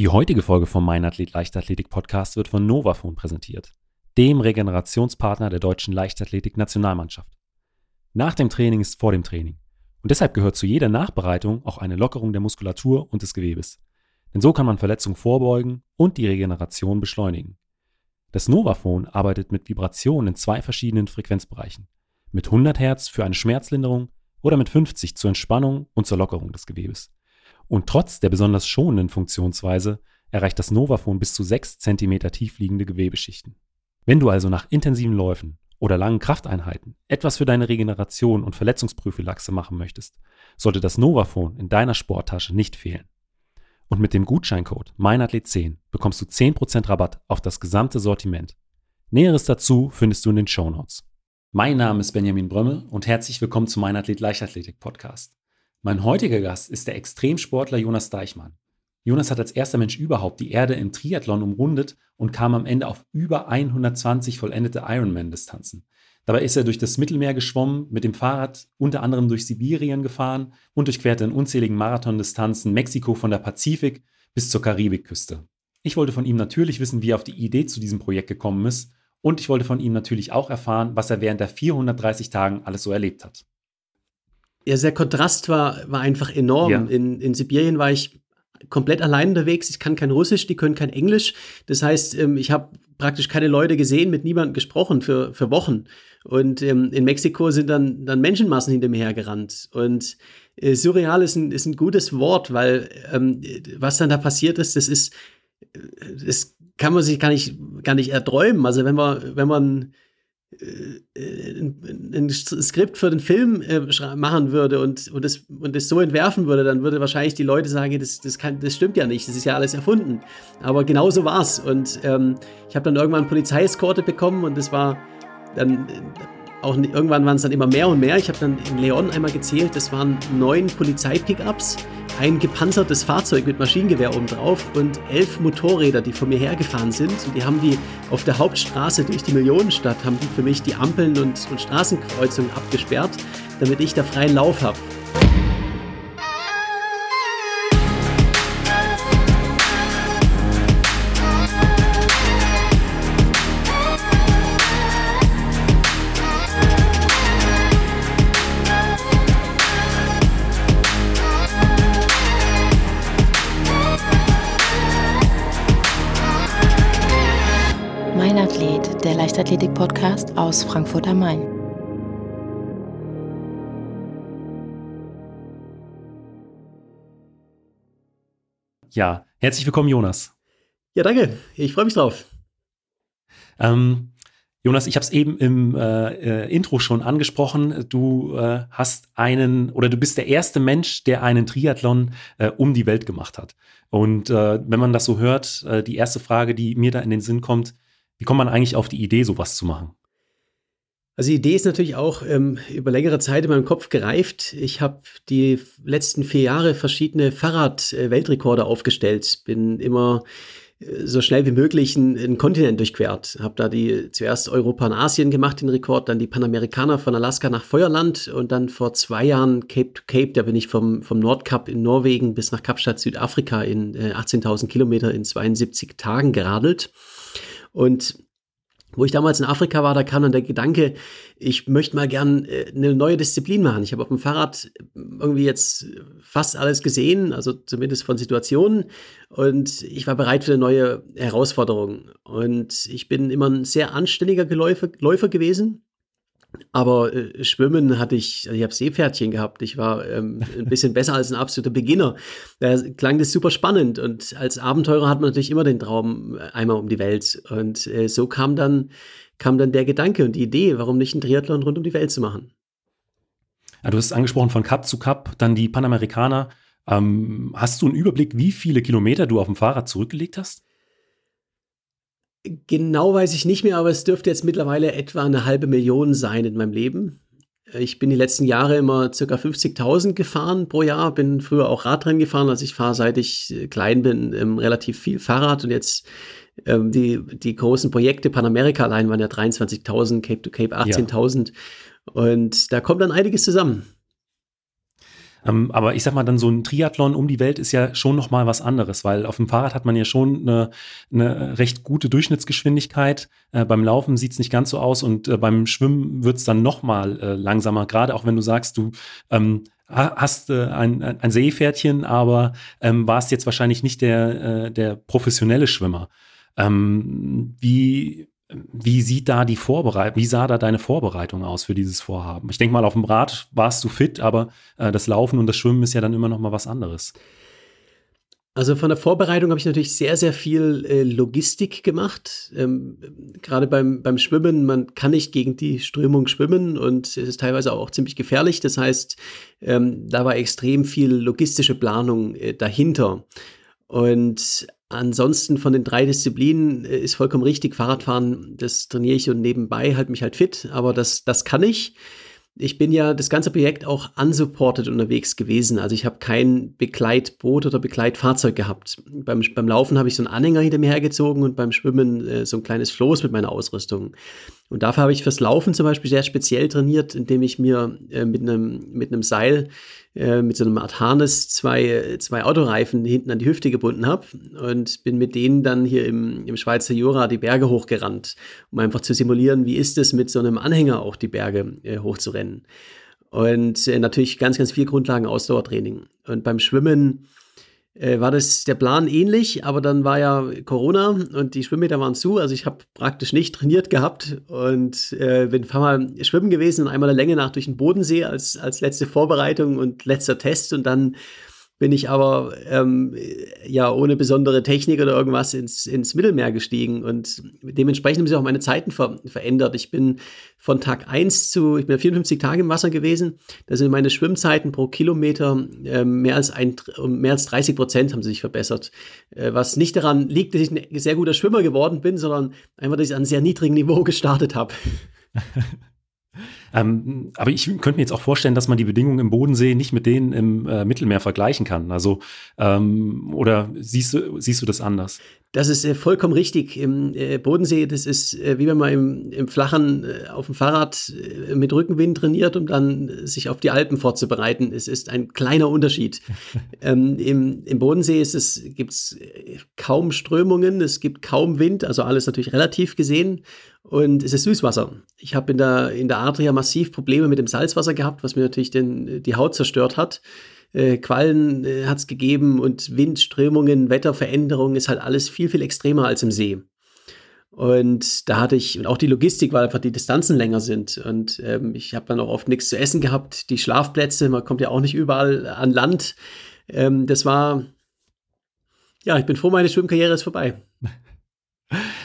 Die heutige Folge vom Mein Athlet Leichtathletik Podcast wird von Novafone präsentiert, dem Regenerationspartner der deutschen Leichtathletik Nationalmannschaft. Nach dem Training ist vor dem Training und deshalb gehört zu jeder Nachbereitung auch eine Lockerung der Muskulatur und des Gewebes. Denn so kann man Verletzungen vorbeugen und die Regeneration beschleunigen. Das Novafone arbeitet mit Vibrationen in zwei verschiedenen Frequenzbereichen. Mit 100 Hertz für eine Schmerzlinderung oder mit 50 zur Entspannung und zur Lockerung des Gewebes. Und trotz der besonders schonenden Funktionsweise erreicht das Novafon bis zu 6 cm tief liegende Gewebeschichten. Wenn du also nach intensiven Läufen oder langen Krafteinheiten etwas für deine Regeneration und Verletzungsprophylaxe machen möchtest, sollte das Novafon in deiner Sporttasche nicht fehlen. Und mit dem Gutscheincode meinathlet10 bekommst du 10% Rabatt auf das gesamte Sortiment. Näheres dazu findest du in den Show Notes. Mein Name ist Benjamin Brömme und herzlich willkommen zu Meinathlet Leichtathletik Podcast. Mein heutiger Gast ist der Extremsportler Jonas Deichmann. Jonas hat als erster Mensch überhaupt die Erde im Triathlon umrundet und kam am Ende auf über 120 vollendete Ironman-Distanzen. Dabei ist er durch das Mittelmeer geschwommen, mit dem Fahrrad unter anderem durch Sibirien gefahren und durchquerte in unzähligen Marathondistanzen Mexiko von der Pazifik bis zur Karibikküste. Ich wollte von ihm natürlich wissen, wie er auf die Idee zu diesem Projekt gekommen ist und ich wollte von ihm natürlich auch erfahren, was er während der 430 Tagen alles so erlebt hat. Ja, der Kontrast war, war einfach enorm. Ja. In, in Sibirien war ich komplett allein unterwegs. Ich kann kein Russisch, die können kein Englisch. Das heißt, ähm, ich habe praktisch keine Leute gesehen, mit niemandem gesprochen für, für Wochen. Und ähm, in Mexiko sind dann, dann Menschenmassen hinter mir hergerannt. Und äh, surreal ist ein, ist ein gutes Wort, weil ähm, was dann da passiert ist, das ist, äh, das kann man sich gar nicht, gar nicht erträumen. Also wenn man, wenn man ein, ein, Skript für den Film äh, machen würde und, und, das, und das so entwerfen würde, dann würde wahrscheinlich die Leute sagen, das, das, kann, das stimmt ja nicht, das ist ja alles erfunden. Aber genau so war es. Und ähm, ich habe dann irgendwann Polizeieskorte bekommen und das war dann auch irgendwann waren es dann immer mehr und mehr. Ich habe dann in Leon einmal gezählt, das waren neun Polizeipickups, ein gepanzertes Fahrzeug mit Maschinengewehr oben drauf und elf Motorräder, die vor mir hergefahren sind. Und die haben die auf der Hauptstraße durch die Millionenstadt, haben die für mich die Ampeln und, und Straßenkreuzungen abgesperrt, damit ich da freien Lauf habe. Leichtathletik-Podcast aus Frankfurt am Main. Ja, herzlich willkommen, Jonas. Ja, danke. Ich freue mich drauf. Ähm, Jonas, ich habe es eben im äh, äh, Intro schon angesprochen. Du äh, hast einen oder du bist der erste Mensch, der einen Triathlon äh, um die Welt gemacht hat. Und äh, wenn man das so hört, äh, die erste Frage, die mir da in den Sinn kommt, wie kommt man eigentlich auf die Idee, sowas zu machen? Also die Idee ist natürlich auch ähm, über längere Zeit in meinem Kopf gereift. Ich habe die letzten vier Jahre verschiedene Fahrrad-Weltrekorde aufgestellt. Bin immer äh, so schnell wie möglich einen, Kontinent durchquert. Habe da die zuerst Europa und Asien gemacht, den Rekord, dann die Panamerikaner von Alaska nach Feuerland und dann vor zwei Jahren Cape to Cape. Da bin ich vom, vom Nordkap in Norwegen bis nach Kapstadt, Südafrika in äh, 18.000 Kilometer in 72 Tagen geradelt. Und wo ich damals in Afrika war, da kam dann der Gedanke, ich möchte mal gern äh, eine neue Disziplin machen. Ich habe auf dem Fahrrad irgendwie jetzt fast alles gesehen, also zumindest von Situationen. Und ich war bereit für eine neue Herausforderung. Und ich bin immer ein sehr anständiger Läufer, Läufer gewesen. Aber äh, Schwimmen hatte ich, also ich habe Seepferdchen gehabt. Ich war ähm, ein bisschen besser als ein absoluter Beginner. Da klang das super spannend. Und als Abenteurer hat man natürlich immer den Traum äh, einmal um die Welt. Und äh, so kam dann, kam dann der Gedanke und die Idee, warum nicht einen Triathlon rund um die Welt zu machen. Ja, du hast angesprochen von Cup zu Cup, dann die Panamerikaner. Ähm, hast du einen Überblick, wie viele Kilometer du auf dem Fahrrad zurückgelegt hast? Genau weiß ich nicht mehr, aber es dürfte jetzt mittlerweile etwa eine halbe Million sein in meinem Leben. Ich bin die letzten Jahre immer circa 50.000 gefahren pro Jahr, bin früher auch Radrennen gefahren, also ich fahre seit ich äh, klein bin ähm, relativ viel Fahrrad und jetzt ähm, die, die großen Projekte Panamerika allein waren ja 23.000, Cape to Cape 18.000 ja. und da kommt dann einiges zusammen. Ähm, aber ich sag mal, dann so ein Triathlon um die Welt ist ja schon noch mal was anderes, weil auf dem Fahrrad hat man ja schon eine, eine recht gute Durchschnittsgeschwindigkeit. Äh, beim Laufen sieht es nicht ganz so aus und äh, beim Schwimmen wird es dann noch mal äh, langsamer. Gerade auch wenn du sagst, du ähm, hast äh, ein, ein Seepferdchen, aber ähm, warst jetzt wahrscheinlich nicht der, äh, der professionelle Schwimmer. Ähm, wie wie sieht da die Vorbereitung, wie sah da deine Vorbereitung aus für dieses Vorhaben? Ich denke mal, auf dem Rad warst du fit, aber äh, das Laufen und das Schwimmen ist ja dann immer noch mal was anderes. Also von der Vorbereitung habe ich natürlich sehr, sehr viel äh, Logistik gemacht. Ähm, Gerade beim, beim Schwimmen, man kann nicht gegen die Strömung schwimmen und es ist teilweise auch ziemlich gefährlich. Das heißt, ähm, da war extrem viel logistische Planung äh, dahinter. Und Ansonsten von den drei Disziplinen äh, ist vollkommen richtig. Fahrradfahren, das trainiere ich und nebenbei halte mich halt fit, aber das, das kann ich. Ich bin ja das ganze Projekt auch unsupported unterwegs gewesen. Also ich habe kein Begleitboot oder Begleitfahrzeug gehabt. Beim, beim Laufen habe ich so einen Anhänger hinter mir hergezogen und beim Schwimmen äh, so ein kleines Floß mit meiner Ausrüstung. Und dafür habe ich fürs Laufen zum Beispiel sehr speziell trainiert, indem ich mir äh, mit einem mit einem Seil äh, mit so einem Art Harness zwei, zwei Autoreifen hinten an die Hüfte gebunden habe und bin mit denen dann hier im, im Schweizer Jura die Berge hochgerannt, um einfach zu simulieren, wie ist es mit so einem Anhänger auch die Berge äh, hochzurennen. Und äh, natürlich ganz, ganz viel Grundlagen Ausdauertraining. Und beim Schwimmen war das der Plan ähnlich, aber dann war ja Corona und die Schwimmbäder waren zu. Also ich habe praktisch nicht trainiert gehabt und äh, bin ein paar Mal schwimmen gewesen und einmal der Länge nach durch den Bodensee als, als letzte Vorbereitung und letzter Test und dann bin ich aber ähm, ja ohne besondere Technik oder irgendwas ins, ins Mittelmeer gestiegen und dementsprechend haben sich auch meine Zeiten ver verändert. Ich bin von Tag 1 zu, ich bin 54 Tage im Wasser gewesen, da sind meine Schwimmzeiten pro Kilometer äh, mehr, als ein, mehr als 30 Prozent haben sich verbessert. Äh, was nicht daran liegt, dass ich ein sehr guter Schwimmer geworden bin, sondern einfach, dass ich an sehr niedrigem Niveau gestartet habe. Ähm, aber ich könnte mir jetzt auch vorstellen, dass man die Bedingungen im Bodensee nicht mit denen im äh, Mittelmeer vergleichen kann. Also, ähm, oder siehst du, siehst du das anders? Das ist äh, vollkommen richtig. Im äh, Bodensee, das ist äh, wie wenn man im, im Flachen äh, auf dem Fahrrad äh, mit Rückenwind trainiert, um dann sich auf die Alpen vorzubereiten. Es ist ein kleiner Unterschied. ähm, im, Im Bodensee ist es, gibt es kaum Strömungen, es gibt kaum Wind, also alles natürlich relativ gesehen. Und es ist Süßwasser. Ich habe in der, in der Adria massiv Probleme mit dem Salzwasser gehabt, was mir natürlich den, die Haut zerstört hat. Äh, Quallen äh, hat es gegeben und Windströmungen, Wetterveränderungen ist halt alles viel, viel extremer als im See. Und da hatte ich, und auch die Logistik, weil einfach die Distanzen länger sind. Und ähm, ich habe dann auch oft nichts zu essen gehabt. Die Schlafplätze, man kommt ja auch nicht überall an Land. Ähm, das war, ja, ich bin froh, meine Schwimmkarriere ist vorbei.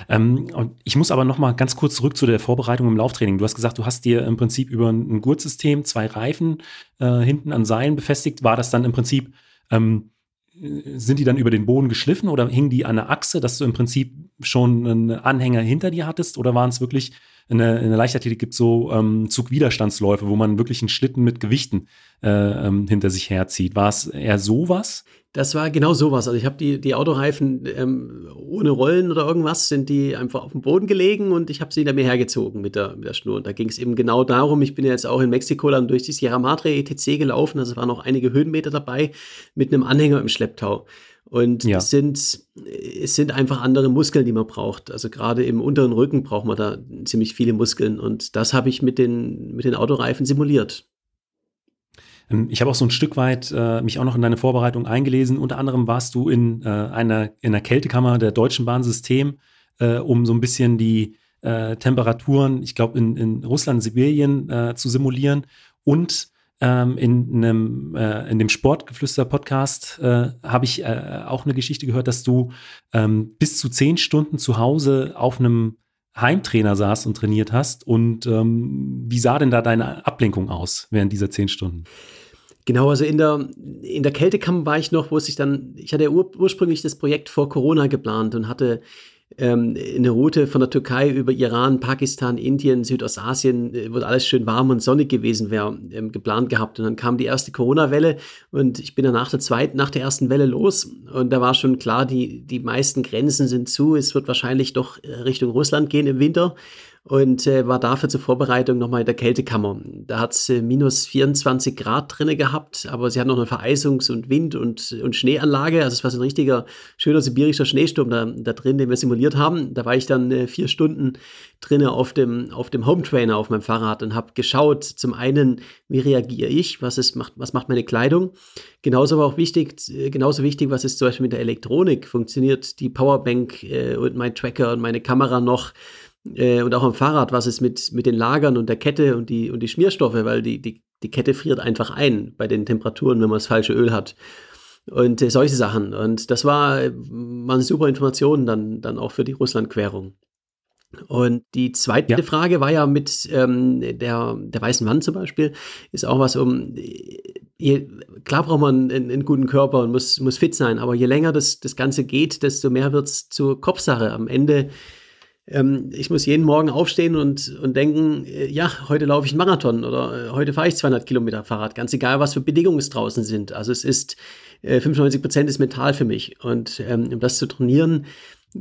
Ähm, und ich muss aber noch mal ganz kurz zurück zu der Vorbereitung im Lauftraining. Du hast gesagt, du hast dir im Prinzip über ein Gurtsystem zwei Reifen äh, hinten an Seilen befestigt. War das dann im Prinzip, ähm, sind die dann über den Boden geschliffen oder hingen die an der Achse, dass du im Prinzip schon einen Anhänger hinter dir hattest? Oder waren es wirklich, in der, in der Leichtathletik gibt es so ähm, Zugwiderstandsläufe, wo man wirklich einen Schlitten mit Gewichten äh, ähm, hinter sich herzieht? War es eher sowas? Das war genau sowas. Also ich habe die, die Autoreifen ähm, ohne Rollen oder irgendwas, sind die einfach auf dem Boden gelegen und ich habe sie hinter mir hergezogen mit der, mit der Schnur. Und da ging es eben genau darum, ich bin ja jetzt auch in Mexiko dann durch die Sierra Madre ETC gelaufen, also waren noch einige Höhenmeter dabei mit einem Anhänger im Schlepptau. Und ja. es, sind, es sind einfach andere Muskeln, die man braucht. Also gerade im unteren Rücken braucht man da ziemlich viele Muskeln. Und das habe ich mit den, mit den Autoreifen simuliert. Ähm, ich habe auch so ein Stück weit äh, mich auch noch in deine Vorbereitung eingelesen. Unter anderem warst du in äh, einer in der Kältekammer der Deutschen Bahnsystem, äh, um so ein bisschen die äh, Temperaturen, ich glaube in, in Russland, Sibirien äh, zu simulieren und ähm, in, einem, äh, in dem Sportgeflüster-Podcast habe ich auch eine Geschichte gehört, dass du ähm, bis zu zehn Stunden zu Hause auf einem Heimtrainer saß und trainiert hast. Und ähm, wie sah denn da deine Ablenkung aus während dieser zehn Stunden? Genau, also in der, in der Kältekammer war ich noch, wo es sich dann, ich hatte ur, ursprünglich das Projekt vor Corona geplant und hatte ähm, eine Route von der Türkei über Iran, Pakistan, Indien, Südostasien, äh, wo alles schön warm und sonnig gewesen wäre, ähm, geplant gehabt. Und dann kam die erste Corona-Welle und ich bin dann nach der zweiten, nach der ersten Welle los. Und da war schon klar, die, die meisten Grenzen sind zu. Es wird wahrscheinlich doch Richtung Russland gehen im Winter. Und äh, war dafür zur Vorbereitung nochmal in der Kältekammer. Da hat es äh, minus 24 Grad drinne gehabt, aber sie hat noch eine Vereisungs- und Wind- und, und Schneeanlage. Also es war so ein richtiger schöner sibirischer Schneesturm da, da drin, den wir simuliert haben. Da war ich dann äh, vier Stunden drinnen auf dem, auf dem Home Trainer auf meinem Fahrrad und habe geschaut, zum einen, wie reagiere ich, was, ist, macht, was macht meine Kleidung. Genauso aber auch wichtig, äh, genauso wichtig, was ist zum Beispiel mit der Elektronik. Funktioniert die Powerbank äh, und mein Tracker und meine Kamera noch? Äh, und auch am Fahrrad, was ist mit, mit den Lagern und der Kette und die, und die Schmierstoffe, weil die, die, die Kette friert einfach ein bei den Temperaturen, wenn man das falsche Öl hat. Und äh, solche Sachen. Und das war, war eine super Information dann, dann auch für die Russlandquerung. Und die zweite ja. Frage war ja mit ähm, der, der weißen Wand zum Beispiel, ist auch was um, je, klar braucht man einen, einen, guten Körper und muss, muss fit sein, aber je länger das, das Ganze geht, desto mehr wird es zur Kopfsache. Am Ende ähm, ich muss jeden Morgen aufstehen und, und denken, äh, ja, heute laufe ich einen Marathon oder äh, heute fahre ich 200 Kilometer Fahrrad, ganz egal, was für Bedingungen es draußen sind. Also es ist, äh, 95 Prozent ist mental für mich. Und ähm, um das zu trainieren,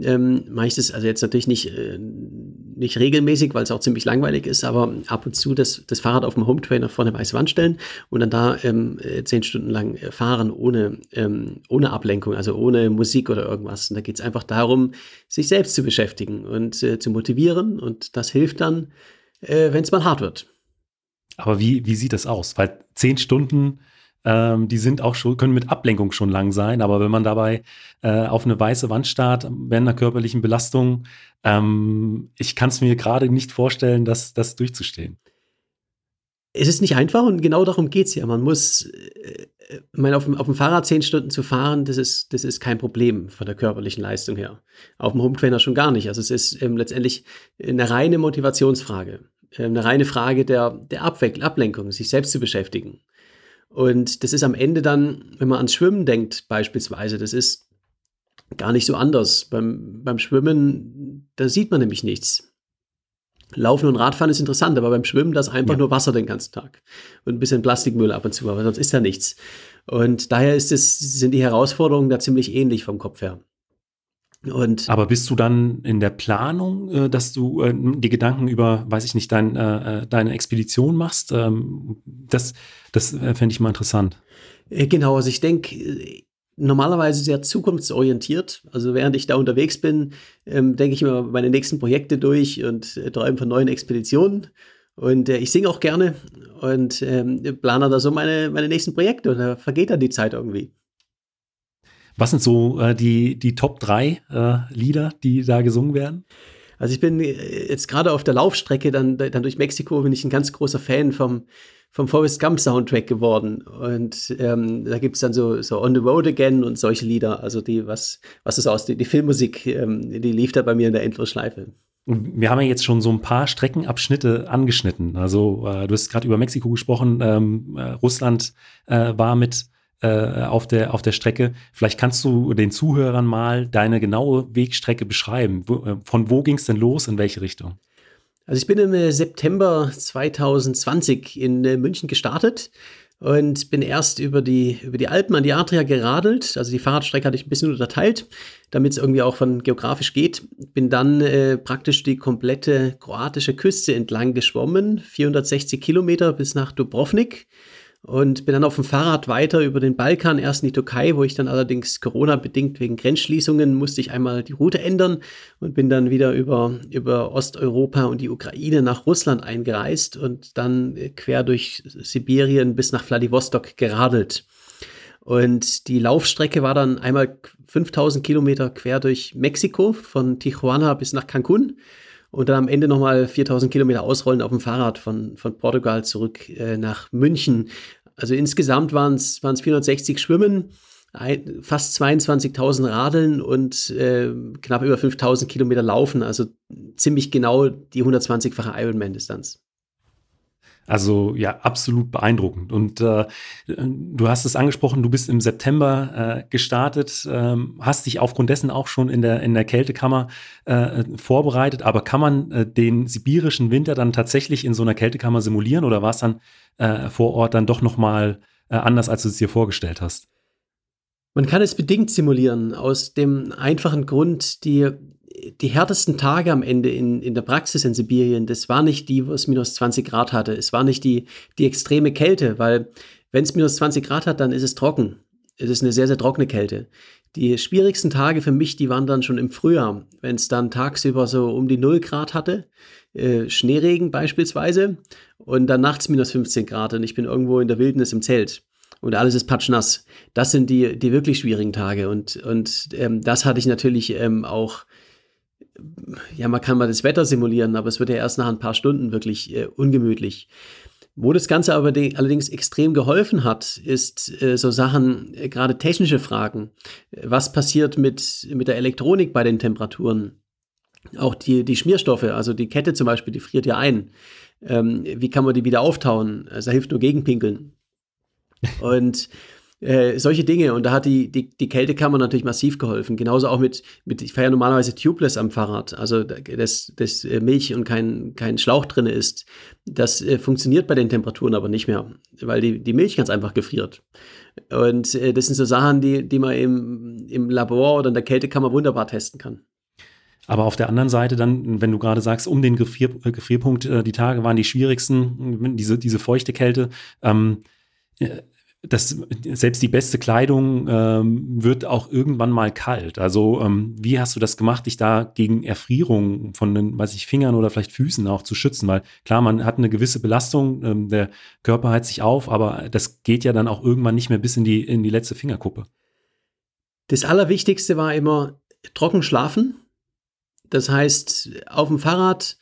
ähm, mache ich das also jetzt natürlich nicht, äh, nicht regelmäßig, weil es auch ziemlich langweilig ist, aber ab und zu das, das Fahrrad auf dem Home Trainer vor eine weiße Wand stellen und dann da ähm, äh, zehn Stunden lang äh, fahren ohne, ähm, ohne Ablenkung, also ohne Musik oder irgendwas. Und da geht es einfach darum, sich selbst zu beschäftigen und äh, zu motivieren und das hilft dann, äh, wenn es mal hart wird. Aber wie, wie sieht das aus? Weil zehn Stunden ähm, die sind auch schon, können mit Ablenkung schon lang sein, aber wenn man dabei äh, auf eine weiße Wand starrt, während einer körperlichen Belastung, ähm, ich kann es mir gerade nicht vorstellen, das, das durchzustehen. Es ist nicht einfach und genau darum geht es ja. Man muss, äh, meine, auf, auf, dem Fahrrad zehn Stunden zu fahren, das ist, das ist kein Problem von der körperlichen Leistung her. Auf dem Home Trainer schon gar nicht. Also es ist ähm, letztendlich eine reine Motivationsfrage, äh, eine reine Frage der, der Ablenkung, sich selbst zu beschäftigen. Und das ist am Ende dann, wenn man ans Schwimmen denkt, beispielsweise, das ist gar nicht so anders. Beim, beim Schwimmen, da sieht man nämlich nichts. Laufen und Radfahren ist interessant, aber beim Schwimmen, da ist einfach ja. nur Wasser den ganzen Tag. Und ein bisschen Plastikmüll ab und zu, aber sonst ist da nichts. Und daher ist es, sind die Herausforderungen da ziemlich ähnlich vom Kopf her. Und Aber bist du dann in der Planung, äh, dass du äh, die Gedanken über, weiß ich nicht, dein, äh, äh deine Expedition machst? Ähm, das das äh, fände ich mal interessant. Äh, genau, also ich denke, normalerweise sehr zukunftsorientiert. Also während ich da unterwegs bin, ähm, denke ich immer meine nächsten Projekte durch und träume von neuen Expeditionen. Und ich singe auch gerne und ähm, plane da so meine, meine nächsten Projekte und da vergeht dann die Zeit irgendwie. Was sind so äh, die, die Top 3 äh, Lieder, die da gesungen werden? Also ich bin äh, jetzt gerade auf der Laufstrecke dann, dann durch Mexiko bin ich ein ganz großer Fan vom, vom Forrest Gump Soundtrack geworden. Und ähm, da gibt es dann so, so On the Road Again und solche Lieder, also die, was, was ist aus, die, die Filmmusik, ähm, die lief da bei mir in der Endlosschleife. Wir haben ja jetzt schon so ein paar Streckenabschnitte angeschnitten. Also äh, du hast gerade über Mexiko gesprochen, ähm, äh, Russland äh, war mit auf, der, auf der Strecke. Vielleicht kannst du den Zuhörern mal deine genaue Wegstrecke beschreiben. Wo, äh, von wo ging es denn los, in welche Richtung? Also ich bin im äh, September 2020 in München gestartet und bin erst über die, über die Alpen an die Adria geradelt. Also die Fahrradstrecke hatte ich ein bisschen unterteilt, damit es irgendwie auch von geografisch geht. Bin dann äh, praktisch die komplette kroatische Küste entlang geschwommen, 460 Kilometer bis nach Dubrovnik und bin dann auf dem Fahrrad weiter über den Balkan, erst in die Türkei, wo ich dann allerdings Corona-bedingt wegen Grenzschließungen musste ich einmal die Route ändern und bin dann wieder über, über Osteuropa und die Ukraine nach Russland eingereist und dann quer durch Sibirien bis nach Vladivostok geradelt. Und die Laufstrecke war dann einmal 5000 Kilometer quer durch Mexiko, von Tijuana bis nach Cancun und dann am Ende nochmal 4000 Kilometer ausrollen auf dem Fahrrad von, von Portugal zurück äh, nach München. Also insgesamt waren es 460 Schwimmen, ein, fast 22.000 Radeln und äh, knapp über 5000 Kilometer Laufen. Also ziemlich genau die 120-fache Ironman-Distanz. Also ja, absolut beeindruckend. Und äh, du hast es angesprochen, du bist im September äh, gestartet, ähm, hast dich aufgrund dessen auch schon in der, in der Kältekammer äh, vorbereitet. Aber kann man äh, den sibirischen Winter dann tatsächlich in so einer Kältekammer simulieren oder war es dann äh, vor Ort dann doch nochmal äh, anders, als du es dir vorgestellt hast? Man kann es bedingt simulieren, aus dem einfachen Grund, die die härtesten Tage am Ende in, in der Praxis in Sibirien, das war nicht die, wo es minus 20 Grad hatte. Es war nicht die, die extreme Kälte, weil wenn es minus 20 Grad hat, dann ist es trocken. Es ist eine sehr, sehr trockene Kälte. Die schwierigsten Tage für mich, die waren dann schon im Frühjahr, wenn es dann tagsüber so um die 0 Grad hatte, äh, Schneeregen beispielsweise, und dann nachts minus 15 Grad und ich bin irgendwo in der Wildnis im Zelt und alles ist patschnass. Das sind die, die wirklich schwierigen Tage und, und ähm, das hatte ich natürlich ähm, auch ja, man kann mal das Wetter simulieren, aber es wird ja erst nach ein paar Stunden wirklich äh, ungemütlich. Wo das Ganze aber allerdings extrem geholfen hat, ist äh, so Sachen, äh, gerade technische Fragen. Was passiert mit, mit der Elektronik bei den Temperaturen? Auch die, die Schmierstoffe, also die Kette zum Beispiel, die friert ja ein. Ähm, wie kann man die wieder auftauen? Also da hilft nur Gegenpinkeln. Und äh, solche Dinge. Und da hat die, die, die Kältekammer natürlich massiv geholfen. Genauso auch mit, mit ich fahre ja normalerweise tubeless am Fahrrad, also dass, dass äh, Milch und kein, kein Schlauch drin ist. Das äh, funktioniert bei den Temperaturen aber nicht mehr, weil die, die Milch ganz einfach gefriert. Und äh, das sind so Sachen, die, die man im, im Labor oder in der Kältekammer wunderbar testen kann. Aber auf der anderen Seite dann, wenn du gerade sagst, um den Gefrier, Gefrierpunkt, äh, die Tage waren die schwierigsten, diese, diese feuchte Kälte. Ähm, das, selbst die beste Kleidung ähm, wird auch irgendwann mal kalt. Also ähm, wie hast du das gemacht, dich da gegen Erfrierung von den, weiß ich, Fingern oder vielleicht Füßen auch zu schützen? Weil klar, man hat eine gewisse Belastung, ähm, der Körper heizt sich auf, aber das geht ja dann auch irgendwann nicht mehr bis in die, in die letzte Fingerkuppe. Das Allerwichtigste war immer trocken schlafen. Das heißt, auf dem Fahrrad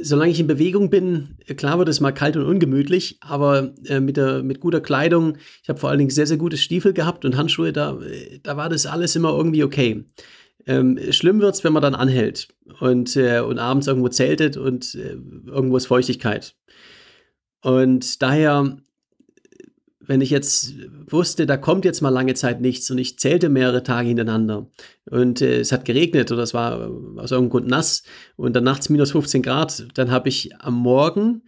solange ich in Bewegung bin, klar wird es mal kalt und ungemütlich, aber äh, mit, der, mit guter Kleidung, ich habe vor allen Dingen sehr, sehr gute Stiefel gehabt und Handschuhe, da, da war das alles immer irgendwie okay. Ähm, schlimm wird es, wenn man dann anhält und, äh, und abends irgendwo zeltet und äh, irgendwo ist Feuchtigkeit. Und daher wenn ich jetzt wusste, da kommt jetzt mal lange Zeit nichts und ich zählte mehrere Tage hintereinander und äh, es hat geregnet oder es war aus irgendeinem Grund nass und dann nachts minus 15 Grad, dann habe ich am Morgen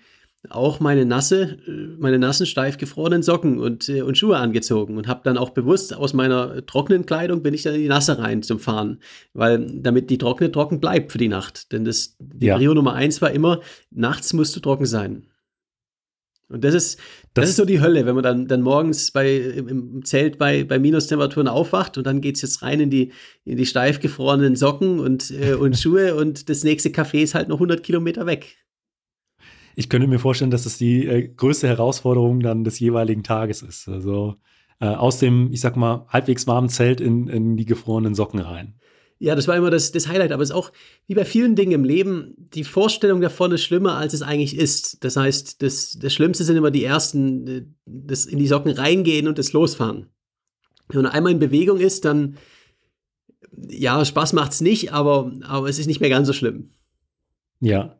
auch meine nasse, äh, meine nassen, steif gefrorenen Socken und, äh, und Schuhe angezogen und habe dann auch bewusst aus meiner trockenen Kleidung bin ich dann in die Nasse rein zum Fahren, weil damit die trockene trocken bleibt für die Nacht. Denn das, die ja. Prio Nummer eins war immer, nachts musst du trocken sein. Und das ist, das, das, ist so die Hölle, wenn man dann, dann morgens bei, im, Zelt bei, bei Minustemperaturen aufwacht und dann geht es jetzt rein in die, in die steif gefrorenen Socken und, äh, und Schuhe und das nächste Café ist halt noch 100 Kilometer weg. Ich könnte mir vorstellen, dass das die äh, größte Herausforderung dann des jeweiligen Tages ist. Also äh, aus dem, ich sag mal, halbwegs warmen Zelt in, in die gefrorenen Socken rein. Ja, das war immer das, das Highlight, aber es ist auch wie bei vielen Dingen im Leben, die Vorstellung davon ist schlimmer, als es eigentlich ist. Das heißt, das, das Schlimmste sind immer die ersten, das in die Socken reingehen und das losfahren. Wenn man einmal in Bewegung ist, dann, ja, Spaß macht es nicht, aber, aber es ist nicht mehr ganz so schlimm. Ja.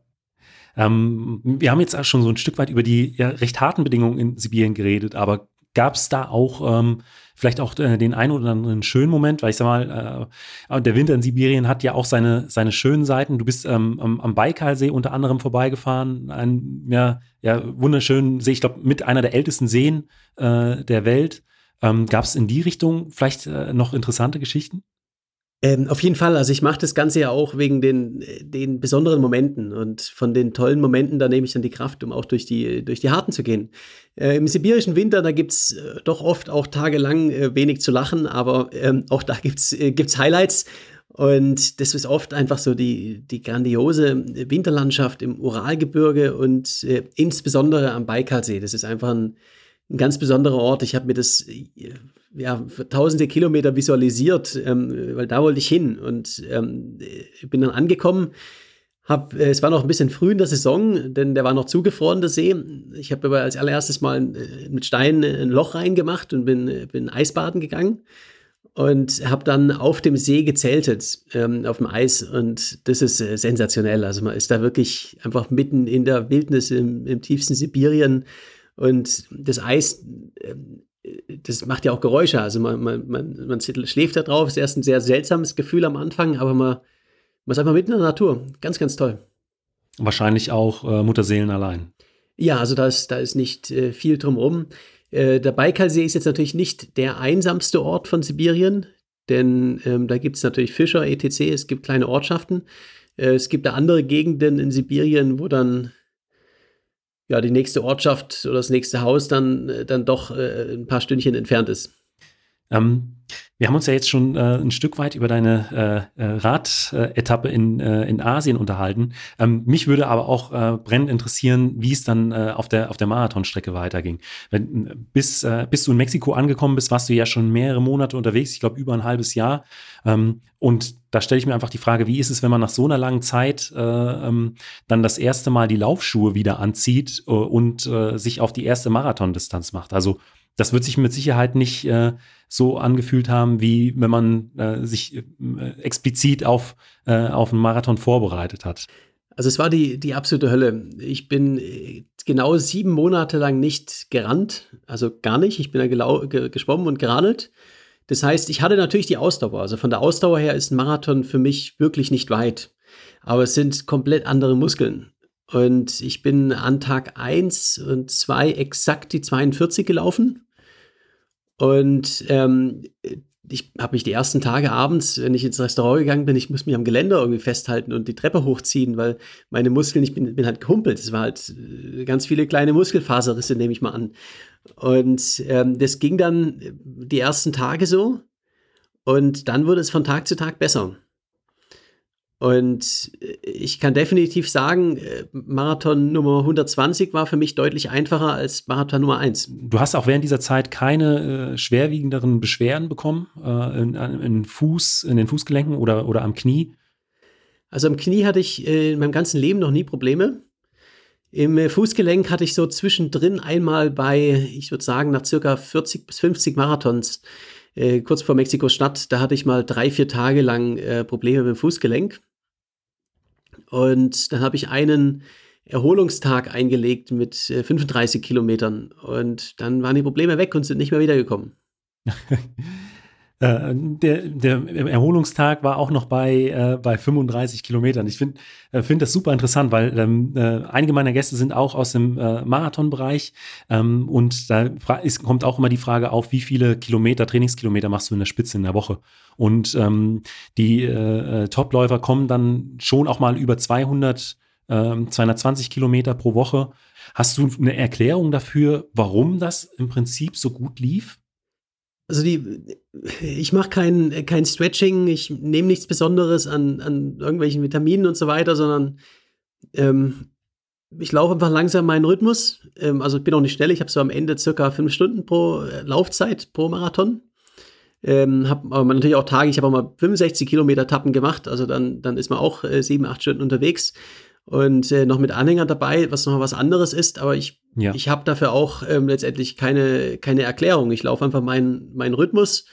Ähm, wir haben jetzt auch schon so ein Stück weit über die ja, recht harten Bedingungen in Sibirien geredet, aber gab es da auch ähm, vielleicht auch äh, den einen oder anderen schönen Moment, weil ich sag mal, äh, der Winter in Sibirien hat ja auch seine, seine schönen Seiten. Du bist ähm, am, am Baikalsee unter anderem vorbeigefahren, ein ja, ja, wunderschönen See, ich glaube, mit einer der ältesten Seen äh, der Welt. Ähm, Gab es in die Richtung vielleicht äh, noch interessante Geschichten? Ähm, auf jeden Fall. Also ich mache das Ganze ja auch wegen den, den besonderen Momenten und von den tollen Momenten, da nehme ich dann die Kraft, um auch durch die, durch die harten zu gehen. Äh, Im sibirischen Winter, da gibt's äh, doch oft auch tagelang äh, wenig zu lachen, aber ähm, auch da gibt's äh, gibt's Highlights. Und das ist oft einfach so die, die grandiose Winterlandschaft im Uralgebirge und äh, insbesondere am Baikalsee. Das ist einfach ein, ein ganz besonderer Ort. Ich habe mir das äh, ja, tausende Kilometer visualisiert, ähm, weil da wollte ich hin und ähm, bin dann angekommen. Hab, äh, es war noch ein bisschen früh in der Saison, denn der war noch zugefroren, der See. Ich habe aber als allererstes mal äh, mit Steinen ein Loch reingemacht und bin, äh, bin Eisbaden gegangen und habe dann auf dem See gezeltet, ähm, auf dem Eis. Und das ist äh, sensationell. Also man ist da wirklich einfach mitten in der Wildnis im, im tiefsten Sibirien. Und das Eis ähm, das macht ja auch Geräusche. Also man, man, man, man schläft da drauf. Ist erst ein sehr seltsames Gefühl am Anfang, aber man, man ist einfach mitten in der Natur. Ganz, ganz toll. Wahrscheinlich auch äh, Mutterseelen allein. Ja, also da ist, da ist nicht äh, viel drumherum. Äh, der Baikalsee ist jetzt natürlich nicht der einsamste Ort von Sibirien. denn ähm, da gibt es natürlich Fischer, etc., es gibt kleine Ortschaften. Äh, es gibt da andere Gegenden in Sibirien, wo dann ja die nächste Ortschaft oder das nächste Haus dann, äh, dann doch äh, ein paar Stündchen entfernt ist. Ähm, wir haben uns ja jetzt schon äh, ein Stück weit über deine äh, äh Radetappe in, äh, in Asien unterhalten. Ähm, mich würde aber auch äh, brennend interessieren, wie es dann äh, auf der, auf der Marathonstrecke weiterging. Wenn, bis, äh, bis du in Mexiko angekommen bist, warst du ja schon mehrere Monate unterwegs, ich glaube über ein halbes Jahr. Ähm, und da stelle ich mir einfach die Frage, wie ist es, wenn man nach so einer langen Zeit äh, ähm, dann das erste Mal die Laufschuhe wieder anzieht äh, und äh, sich auf die erste Marathondistanz macht? Also das wird sich mit Sicherheit nicht äh, so angefühlt haben, wie wenn man äh, sich äh, explizit auf, äh, auf einen Marathon vorbereitet hat. Also es war die, die absolute Hölle. Ich bin äh, genau sieben Monate lang nicht gerannt, also gar nicht. Ich bin da geschwommen und geradelt. Das heißt, ich hatte natürlich die Ausdauer. Also von der Ausdauer her ist ein Marathon für mich wirklich nicht weit. Aber es sind komplett andere Muskeln. Und ich bin an Tag 1 und 2 exakt die 42 gelaufen. Und ähm, ich habe mich die ersten Tage abends, wenn ich ins Restaurant gegangen bin, ich muss mich am Geländer irgendwie festhalten und die Treppe hochziehen, weil meine Muskeln, ich bin, bin halt gehumpelt. Es war halt äh, ganz viele kleine Muskelfaserrisse, nehme ich mal an. Und ähm, das ging dann die ersten Tage so. Und dann wurde es von Tag zu Tag besser. Und ich kann definitiv sagen, äh, Marathon Nummer 120 war für mich deutlich einfacher als Marathon Nummer 1. Du hast auch während dieser Zeit keine äh, schwerwiegenderen Beschwerden bekommen äh, in, in, Fuß, in den Fußgelenken oder, oder am Knie? Also am Knie hatte ich äh, in meinem ganzen Leben noch nie Probleme. Im äh, Fußgelenk hatte ich so zwischendrin einmal bei, ich würde sagen, nach circa 40 bis 50 Marathons, äh, kurz vor Mexiko-Stadt, da hatte ich mal drei, vier Tage lang äh, Probleme mit dem Fußgelenk. Und dann habe ich einen Erholungstag eingelegt mit 35 äh, Kilometern. Und dann waren die Probleme weg und sind nicht mehr wiedergekommen. Äh, der, der, Erholungstag war auch noch bei, äh, bei 35 Kilometern. Ich finde äh, find das super interessant, weil ähm, äh, einige meiner Gäste sind auch aus dem äh, Marathonbereich ähm, und da ist, kommt auch immer die Frage auf, wie viele Kilometer, Trainingskilometer machst du in der Spitze in der Woche? Und ähm, die Topläufer kommen dann schon auch mal über 200 220 ähm, Kilometer pro Woche. Hast du eine Erklärung dafür, warum das im Prinzip so gut lief? Also die, ich mache kein, kein Stretching, ich nehme nichts Besonderes an, an irgendwelchen Vitaminen und so weiter, sondern ähm, ich laufe einfach langsam meinen Rhythmus. Ähm, also ich bin auch nicht schnell, ich habe so am Ende circa fünf Stunden pro äh, Laufzeit pro Marathon. Ähm, hab aber natürlich auch Tage, ich habe auch mal 65 Kilometer Tappen gemacht, also dann, dann ist man auch äh, sieben, acht Stunden unterwegs und äh, noch mit Anhänger dabei, was noch was anderes ist, aber ich, ja. ich habe dafür auch ähm, letztendlich keine, keine Erklärung. Ich laufe einfach meinen mein Rhythmus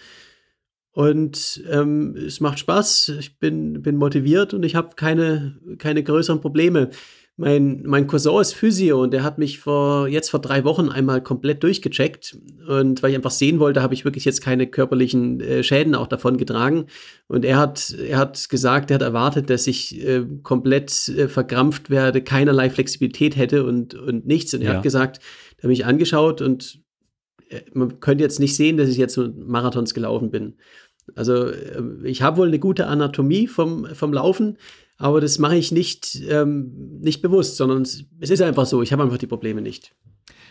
und ähm, es macht Spaß, ich bin, bin motiviert und ich habe keine, keine größeren Probleme. Mein, mein Cousin ist Physio und der hat mich vor, jetzt vor drei Wochen einmal komplett durchgecheckt. Und weil ich einfach sehen wollte, habe ich wirklich jetzt keine körperlichen äh, Schäden auch davon getragen. Und er hat, er hat gesagt, er hat erwartet, dass ich äh, komplett äh, verkrampft werde, keinerlei Flexibilität hätte und, und nichts. Und er ja. hat gesagt, er hat mich angeschaut und äh, man könnte jetzt nicht sehen, dass ich jetzt so Marathons gelaufen bin. Also äh, ich habe wohl eine gute Anatomie vom, vom Laufen, aber das mache ich nicht, ähm, nicht bewusst, sondern es, ist einfach so, ich habe einfach die Probleme nicht.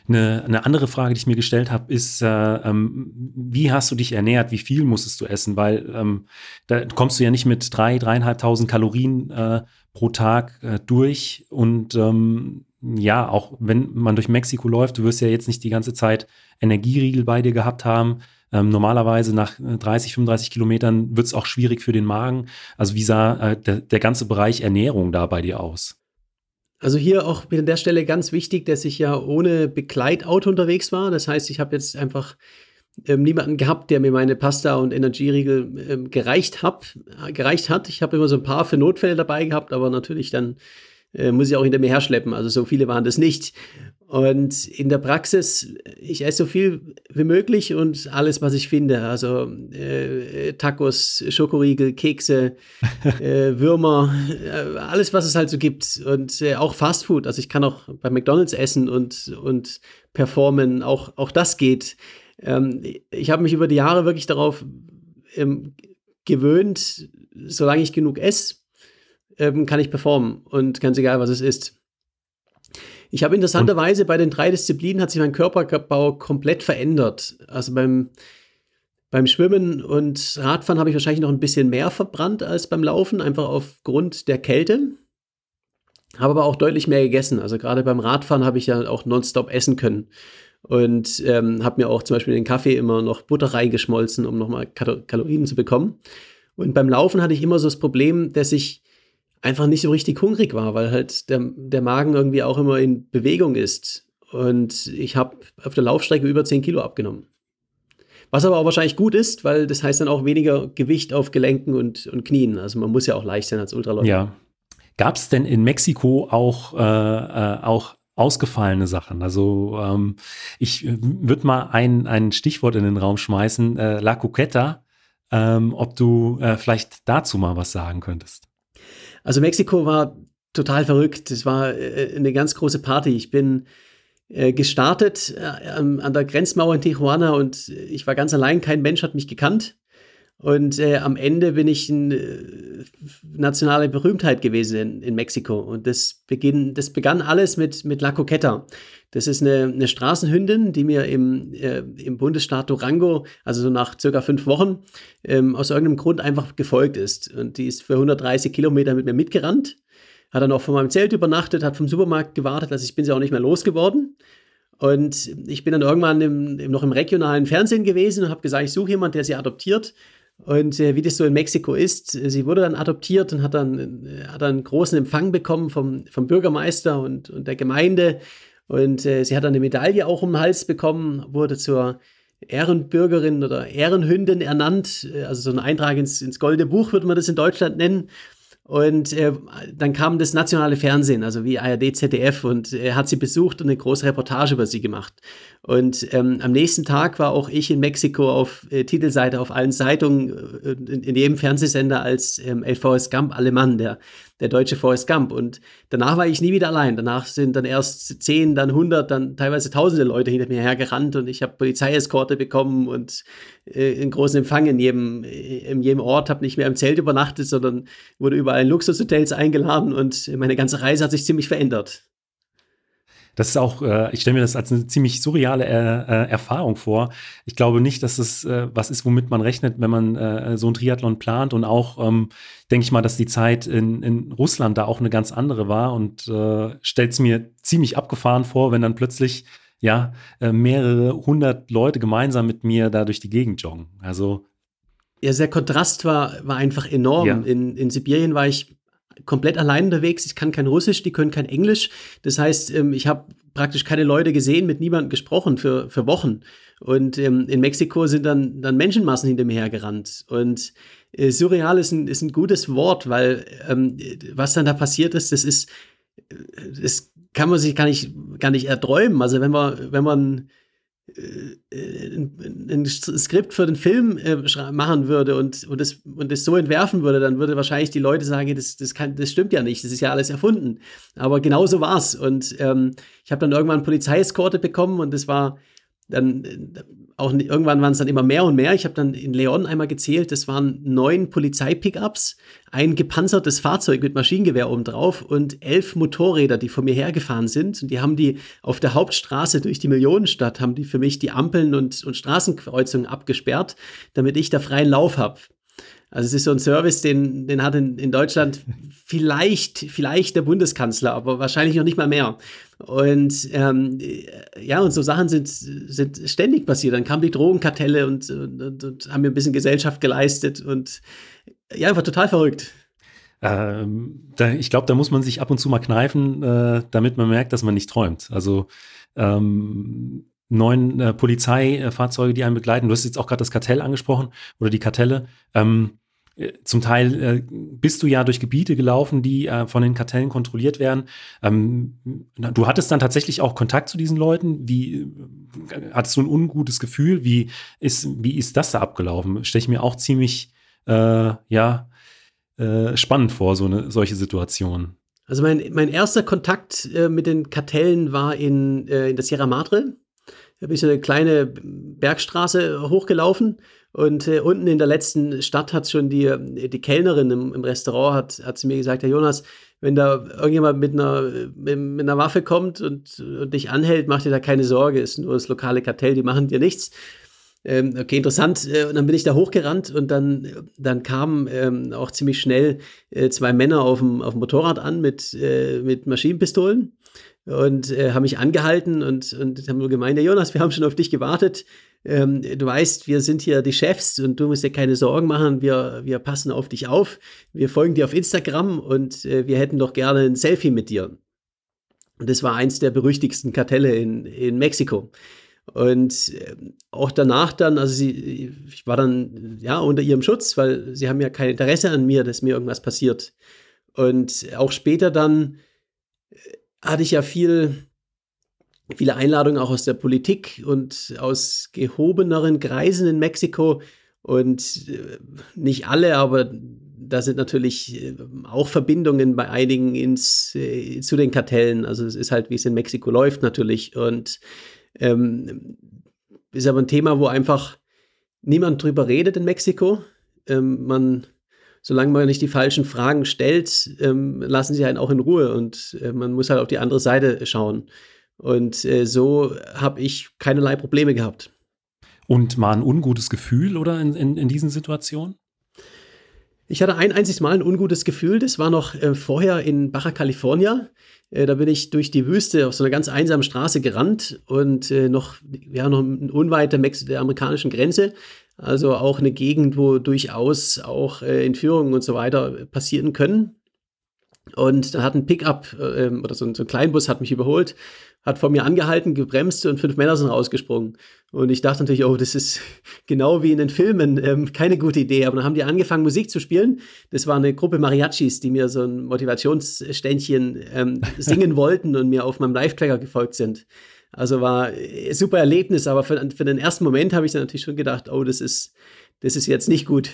Eine, eine, andere Frage, die ich mir gestellt habe, ist, äh, ähm, wie hast du dich ernährt? Wie viel musstest du essen? Weil ähm, da kommst du ja nicht mit drei, dreieinhalbtausend Kalorien äh, pro Tag äh, durch. Und ähm, ja, auch wenn man durch Mexiko läuft, du wirst ja jetzt nicht die ganze Zeit Energieriegel bei dir gehabt haben. Ähm, normalerweise nach 30, äh, 35 Kilometern wird es auch schwierig für den Magen. Also wie sah äh, der, der ganze Bereich Ernährung da bei dir aus? Also hier auch an der Stelle ganz wichtig, dass ich ja ohne Begleitauto unterwegs war. Das heißt, ich habe jetzt einfach ähm, niemanden gehabt, der mir meine Pasta und Energieriegel ähm, gereicht, hab, gereicht hat. Ich habe immer so ein paar für Notfälle dabei gehabt, aber natürlich dann äh, muss ich auch hinter mir herschleppen. Also so viele waren das nicht. Und in der Praxis, ich esse so viel wie möglich und alles, was ich finde. Also äh, Tacos, Schokoriegel, Kekse, äh, Würmer, äh, alles, was es halt so gibt. Und äh, auch Fastfood. Also ich kann auch bei McDonalds essen und, und performen. Auch, auch das geht. Ähm, ich habe mich über die Jahre wirklich darauf ähm, gewöhnt, solange ich genug esse, ähm, kann ich performen und ganz egal, was es ist. Ich habe interessanterweise bei den drei Disziplinen hat sich mein Körperbau komplett verändert. Also beim, beim Schwimmen und Radfahren habe ich wahrscheinlich noch ein bisschen mehr verbrannt als beim Laufen, einfach aufgrund der Kälte. Habe aber auch deutlich mehr gegessen. Also gerade beim Radfahren habe ich ja auch nonstop essen können. Und ähm, habe mir auch zum Beispiel den Kaffee immer noch Butter reingeschmolzen, um nochmal Kalorien zu bekommen. Und beim Laufen hatte ich immer so das Problem, dass ich einfach nicht so richtig hungrig war, weil halt der, der Magen irgendwie auch immer in Bewegung ist. Und ich habe auf der Laufstrecke über 10 Kilo abgenommen. Was aber auch wahrscheinlich gut ist, weil das heißt dann auch weniger Gewicht auf Gelenken und, und Knien. Also man muss ja auch leicht sein als Ultraläufer. Ja. Gab es denn in Mexiko auch, äh, äh, auch ausgefallene Sachen? Also ähm, ich würde mal ein, ein Stichwort in den Raum schmeißen, äh, La Coqueta, ähm, ob du äh, vielleicht dazu mal was sagen könntest. Also Mexiko war total verrückt. Es war äh, eine ganz große Party. Ich bin äh, gestartet äh, an der Grenzmauer in Tijuana und ich war ganz allein. Kein Mensch hat mich gekannt. Und äh, am Ende bin ich eine äh, nationale Berühmtheit gewesen in, in, Mexiko. Und das, beginn, das begann alles mit, mit La Coqueta. Das ist eine, eine Straßenhündin, die mir im, äh, im Bundesstaat Durango, also so nach circa fünf Wochen, ähm, aus irgendeinem Grund einfach gefolgt ist. Und die ist für 130 Kilometer mit mir mitgerannt, hat dann auch vor meinem Zelt übernachtet, hat vom Supermarkt gewartet, also ich bin sie auch nicht mehr losgeworden. Und ich bin dann irgendwann im, im, noch im regionalen Fernsehen gewesen und habe gesagt, ich suche jemanden, der sie adoptiert. Und äh, wie das so in Mexiko ist, sie wurde dann adoptiert und hat dann, äh, hat dann einen großen Empfang bekommen vom, vom Bürgermeister und, und der Gemeinde. Und äh, sie hat dann eine Medaille auch um den Hals bekommen, wurde zur Ehrenbürgerin oder Ehrenhündin ernannt. Äh, also so ein Eintrag ins, ins Goldene Buch würde man das in Deutschland nennen. Und äh, dann kam das nationale Fernsehen, also wie ARD, ZDF, und er hat sie besucht und eine große Reportage über sie gemacht. Und ähm, am nächsten Tag war auch ich in Mexiko auf äh, Titelseite auf allen Zeitungen, äh, in, in, jedem Fernsehsender als ähm, Forrest Gump Alemann, der, der deutsche Forrest Gump. Und danach war ich nie wieder allein. Danach sind dann erst zehn, dann hundert, dann teilweise tausende Leute hinter mir hergerannt und ich habe Polizeieskorte bekommen und äh, einen großen Empfang in jedem, äh, in jedem Ort, habe nicht mehr im Zelt übernachtet, sondern wurde überall in Luxushotels eingeladen und meine ganze Reise hat sich ziemlich verändert. Das ist auch, äh, ich stelle mir das als eine ziemlich surreale äh, äh, Erfahrung vor. Ich glaube nicht, dass es äh, was ist, womit man rechnet, wenn man äh, so ein Triathlon plant. Und auch ähm, denke ich mal, dass die Zeit in, in Russland da auch eine ganz andere war und äh, stellt es mir ziemlich abgefahren vor, wenn dann plötzlich ja äh, mehrere hundert Leute gemeinsam mit mir da durch die Gegend joggen. Also ja, der Kontrast war, war einfach enorm. Ja. In, in Sibirien war ich komplett allein unterwegs. Ich kann kein Russisch, die können kein Englisch. Das heißt, ähm, ich habe praktisch keine Leute gesehen, mit niemandem gesprochen für, für Wochen. Und ähm, in Mexiko sind dann, dann Menschenmassen hinter mir hergerannt. Und äh, surreal ist ein, ist ein gutes Wort, weil ähm, was dann da passiert ist, das ist, äh, das kann man sich gar nicht, gar nicht erträumen. Also wenn man, wenn man ein, ein, Skript für den Film äh, machen würde und, und, das, und das so entwerfen würde, dann würde wahrscheinlich die Leute sagen, das, das, kann, das stimmt ja nicht, das ist ja alles erfunden. Aber genau so war es. Und ähm, ich habe dann irgendwann Polizeieskorte bekommen und das war dann äh, auch irgendwann waren es dann immer mehr und mehr. Ich habe dann in Leon einmal gezählt, das waren neun Polizeipickups, ein gepanzertes Fahrzeug mit Maschinengewehr obendrauf und elf Motorräder, die vor mir hergefahren sind. Und die haben die auf der Hauptstraße durch die Millionenstadt, haben die für mich die Ampeln und, und Straßenkreuzungen abgesperrt, damit ich da freien Lauf habe. Also es ist so ein Service, den, den hat in, in Deutschland vielleicht, vielleicht der Bundeskanzler, aber wahrscheinlich noch nicht mal mehr. Und ähm, ja, und so Sachen sind, sind ständig passiert. Dann kamen die Drogenkartelle und, und, und haben mir ein bisschen Gesellschaft geleistet und ja, einfach total verrückt. Ähm, da, ich glaube, da muss man sich ab und zu mal kneifen, äh, damit man merkt, dass man nicht träumt. Also ähm, neun äh, Polizeifahrzeuge, die einen begleiten. Du hast jetzt auch gerade das Kartell angesprochen oder die Kartelle. Ähm, äh, zum Teil äh, bist du ja durch Gebiete gelaufen, die äh, von den Kartellen kontrolliert werden. Ähm, du hattest dann tatsächlich auch Kontakt zu diesen Leuten. Wie äh, hattest du ein ungutes Gefühl? Wie ist, wie ist das da abgelaufen? Stelle ich mir auch ziemlich äh, ja, äh, spannend vor, so eine solche Situation. Also mein, mein erster Kontakt mit den Kartellen war in, in der Sierra Madre. Bin ich so eine kleine Bergstraße hochgelaufen Und äh, unten in der letzten Stadt hat schon die, die Kellnerin im, im Restaurant, hat, hat sie mir gesagt, Herr Jonas, wenn da irgendjemand mit einer, mit, mit einer Waffe kommt und, und dich anhält, mach dir da keine Sorge, ist nur das lokale Kartell, die machen dir nichts. Ähm, okay, interessant. Äh, und dann bin ich da hochgerannt und dann, dann kamen ähm, auch ziemlich schnell äh, zwei Männer auf dem, auf dem Motorrad an mit, äh, mit Maschinenpistolen und äh, haben mich angehalten und, und haben nur gemeint, Jonas, wir haben schon auf dich gewartet. Ähm, du weißt, wir sind hier die Chefs und du musst dir keine Sorgen machen. Wir, wir passen auf dich auf. Wir folgen dir auf Instagram und äh, wir hätten doch gerne ein Selfie mit dir. Und das war eins der berüchtigsten Kartelle in, in Mexiko. Und äh, auch danach dann, also sie, ich war dann ja unter ihrem Schutz, weil sie haben ja kein Interesse an mir, dass mir irgendwas passiert. Und auch später dann äh, hatte ich ja viel, viele Einladungen auch aus der Politik und aus gehobeneren Kreisen in Mexiko. Und äh, nicht alle, aber da sind natürlich auch Verbindungen bei einigen ins, zu den Kartellen. Also es ist halt, wie es in Mexiko läuft natürlich. Und ähm, ist aber ein Thema, wo einfach niemand drüber redet in Mexiko. Ähm, man, solange man nicht die falschen Fragen stellt, ähm, lassen sie einen auch in Ruhe und äh, man muss halt auf die andere Seite schauen. Und äh, so habe ich keinerlei Probleme gehabt. Und mal ein ungutes Gefühl oder in, in, in diesen Situationen? Ich hatte ein einziges Mal ein ungutes Gefühl. Das war noch äh, vorher in Baja California. Äh, da bin ich durch die Wüste auf so einer ganz einsamen Straße gerannt und äh, noch, ja, noch unweit der, Mex der amerikanischen Grenze. Also auch eine Gegend, wo durchaus auch äh, Entführungen und so weiter passieren können. Und dann hat ein Pickup äh, oder so ein, so ein Kleinbus hat mich überholt hat vor mir angehalten, gebremst und fünf Männer sind rausgesprungen. Und ich dachte natürlich, oh, das ist genau wie in den Filmen, ähm, keine gute Idee. Aber dann haben die angefangen, Musik zu spielen. Das war eine Gruppe Mariachis, die mir so ein Motivationsständchen ähm, singen wollten und mir auf meinem Live-Tracker gefolgt sind. Also war ein super Erlebnis, aber für, für den ersten Moment habe ich dann natürlich schon gedacht, oh, das ist, das ist jetzt nicht gut.